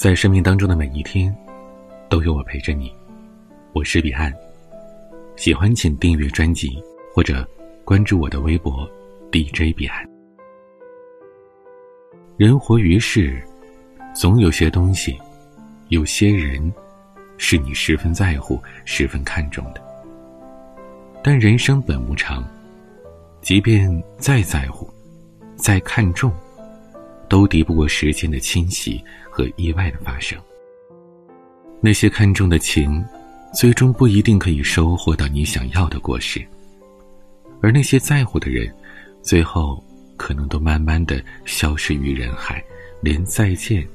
在生命当中的每一天，都有我陪着你。我是彼岸，喜欢请订阅专辑或者关注我的微博 DJ 彼岸。人活于世，总有些东西，有些人，是你十分在乎、十分看重的。但人生本无常，即便再在乎、再看重，都敌不过时间的侵袭和意外的发生。那些看重的情，最终不一定可以收获到你想要的果实；而那些在乎的人，最后可能都慢慢的消失于人海，连再见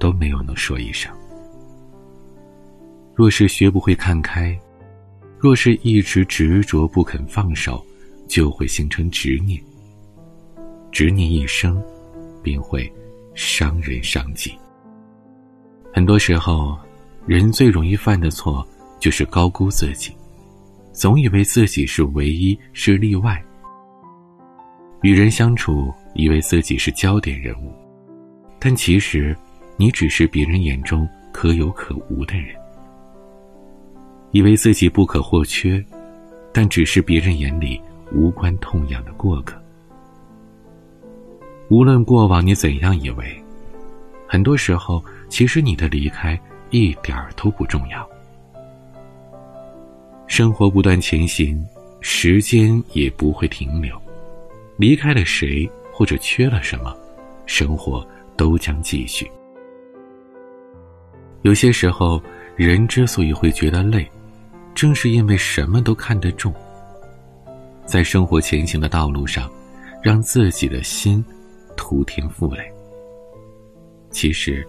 都没有能说一声。若是学不会看开。若是一直执着不肯放手，就会形成执念。执念一生，便会伤人伤己。很多时候，人最容易犯的错就是高估自己，总以为自己是唯一，是例外。与人相处，以为自己是焦点人物，但其实，你只是别人眼中可有可无的人。以为自己不可或缺，但只是别人眼里无关痛痒的过客。无论过往你怎样以为，很多时候其实你的离开一点儿都不重要。生活不断前行，时间也不会停留。离开了谁或者缺了什么，生活都将继续。有些时候，人之所以会觉得累。正是因为什么都看得重，在生活前行的道路上，让自己的心徒添负累。其实，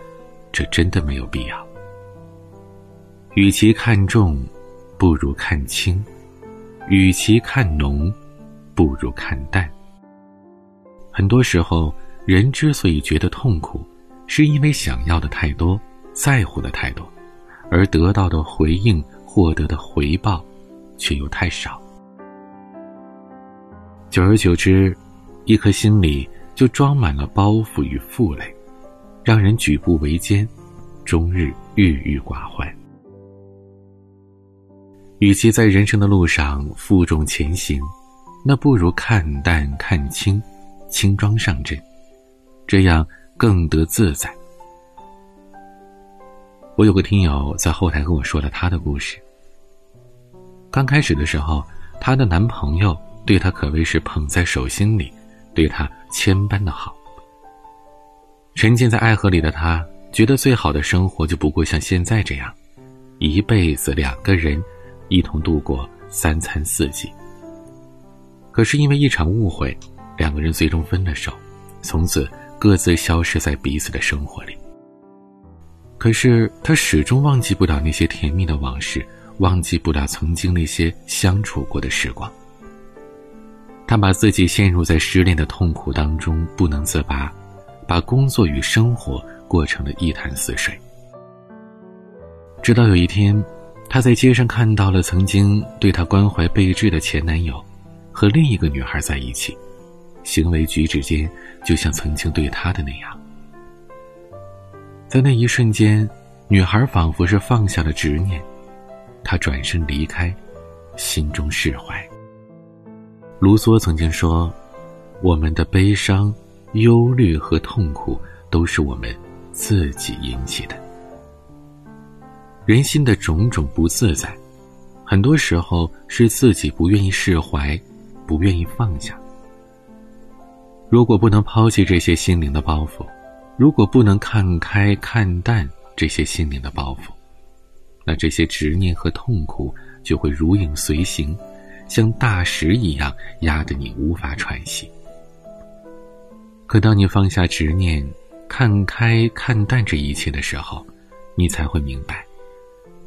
这真的没有必要。与其看重，不如看清；与其看浓，不如看淡。很多时候，人之所以觉得痛苦，是因为想要的太多，在乎的太多，而得到的回应。获得的回报，却又太少。久而久之，一颗心里就装满了包袱与负累，让人举步维艰，终日郁郁寡欢。与其在人生的路上负重前行，那不如看淡看清，轻装上阵，这样更得自在。我有个听友在后台跟我说了他的故事。刚开始的时候，她的男朋友对她可谓是捧在手心里，对她千般的好。沉浸在爱河里的他，觉得最好的生活就不过像现在这样，一辈子两个人一同度过三餐四季。可是因为一场误会，两个人最终分了手，从此各自消失在彼此的生活里。可是他始终忘记不了那些甜蜜的往事。忘记不了曾经那些相处过的时光。他把自己陷入在失恋的痛苦当中不能自拔，把工作与生活过成了一潭死水。直到有一天，他在街上看到了曾经对他关怀备至的前男友，和另一个女孩在一起，行为举止间就像曾经对他的那样。在那一瞬间，女孩仿佛是放下了执念。她转身离开，心中释怀。卢梭曾经说：“我们的悲伤、忧虑和痛苦，都是我们自己引起的。人心的种种不自在，很多时候是自己不愿意释怀，不愿意放下。如果不能抛弃这些心灵的包袱，如果不能看开看淡这些心灵的包袱。”那这些执念和痛苦就会如影随形，像大石一样压得你无法喘息。可当你放下执念，看开看淡这一切的时候，你才会明白，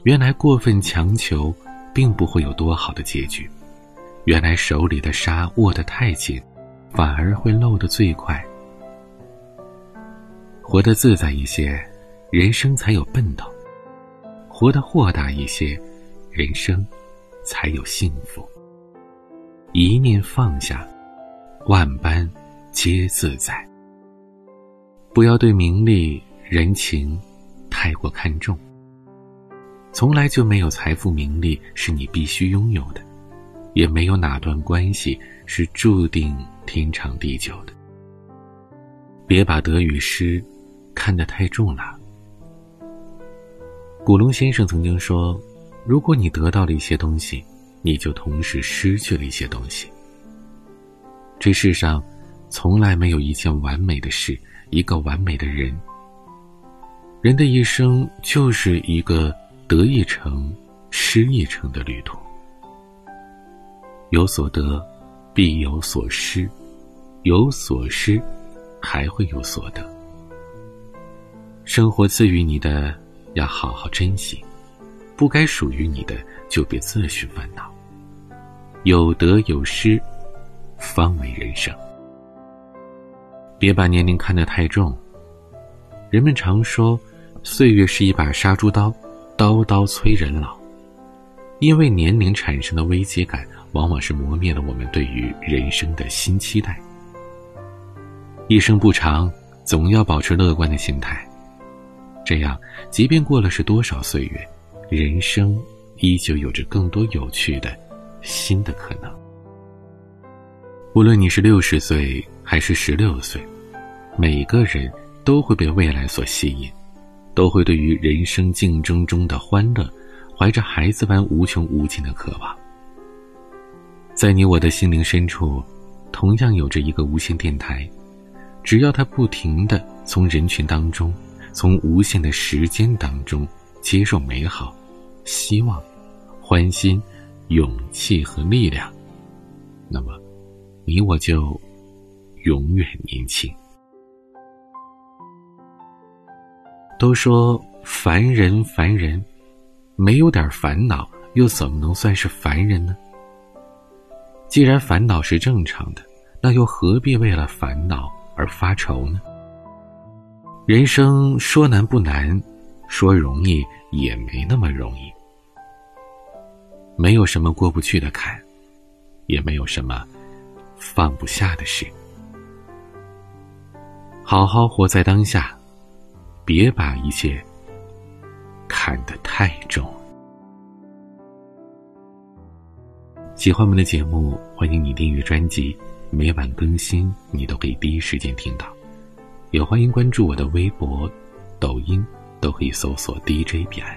原来过分强求并不会有多好的结局。原来手里的沙握得太紧，反而会漏得最快。活得自在一些，人生才有奔头。活得豁达一些，人生才有幸福。一念放下，万般皆自在。不要对名利、人情太过看重。从来就没有财富名利是你必须拥有的，也没有哪段关系是注定天长地久的。别把得与失看得太重了。古龙先生曾经说：“如果你得到了一些东西，你就同时失去了一些东西。”这世上从来没有一件完美的事，一个完美的人。人的一生就是一个。得一程，失一程的旅途。有所得，必有所失；有所失，还会有所得。生活赐予你的，要好好珍惜；不该属于你的，就别自寻烦恼。有得有失，方为人生。别把年龄看得太重。人们常说，岁月是一把杀猪刀。刀刀催人老，因为年龄产生的危机感，往往是磨灭了我们对于人生的新期待。一生不长，总要保持乐观的心态，这样，即便过了是多少岁月，人生依旧有着更多有趣的新的可能。无论你是六十岁还是十六岁，每个人都会被未来所吸引。都会对于人生竞争中的欢乐，怀着孩子般无穷无尽的渴望。在你我的心灵深处，同样有着一个无线电台，只要它不停的从人群当中，从无限的时间当中接受美好、希望、欢欣、勇气和力量，那么，你我就永远年轻。都说凡人凡人，没有点烦恼，又怎么能算是凡人呢？既然烦恼是正常的，那又何必为了烦恼而发愁呢？人生说难不难，说容易也没那么容易。没有什么过不去的坎，也没有什么放不下的事。好好活在当下。别把一切看得太重。喜欢我们的节目，欢迎你订阅专辑，每晚更新，你都可以第一时间听到。也欢迎关注我的微博、抖音，都可以搜索 DJ 彼岸。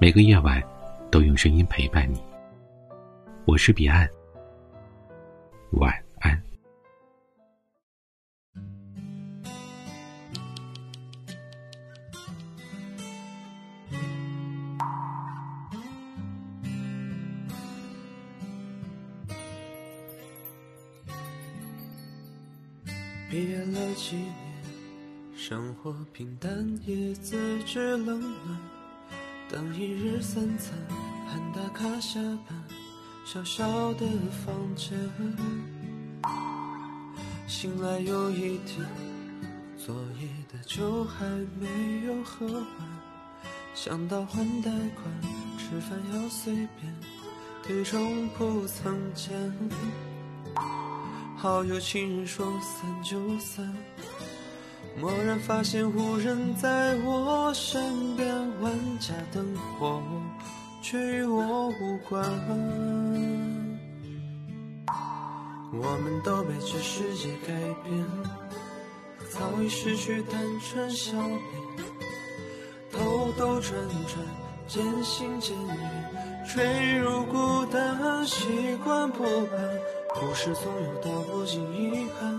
每个夜晚都用声音陪伴你。我是彼岸，晚安几年，生活平淡，也自知冷暖。等一日三餐，喊打卡下班，小小的房间。醒来又一天，昨夜的酒还没有喝完。想到还贷款，吃饭要随便，体重不曾减。好友亲人说散就散，蓦然发现无人在我身边，万家灯火却与我无关。我们都被这世界改变，早已失去单纯笑脸，兜兜转转，渐行渐远，坠入孤单，习惯不安。故事总有道不尽遗憾，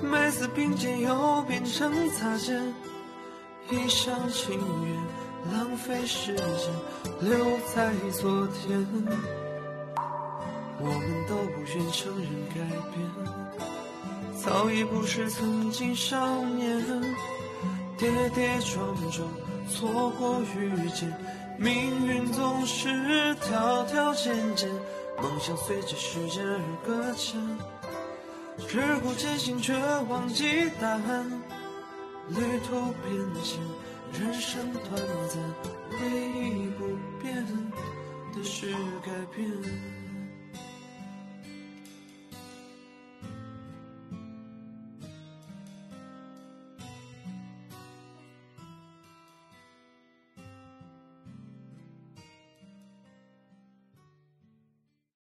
每次并肩又变成擦肩，一厢情愿，浪费时间，留在昨天。我们都不愿承认改变，早已不是曾经少年，跌跌撞撞，错过遇见，命运总是条条渐渐。梦想随着时间而搁浅，只顾前行却忘记答案。旅途变迁，人生短暂，回忆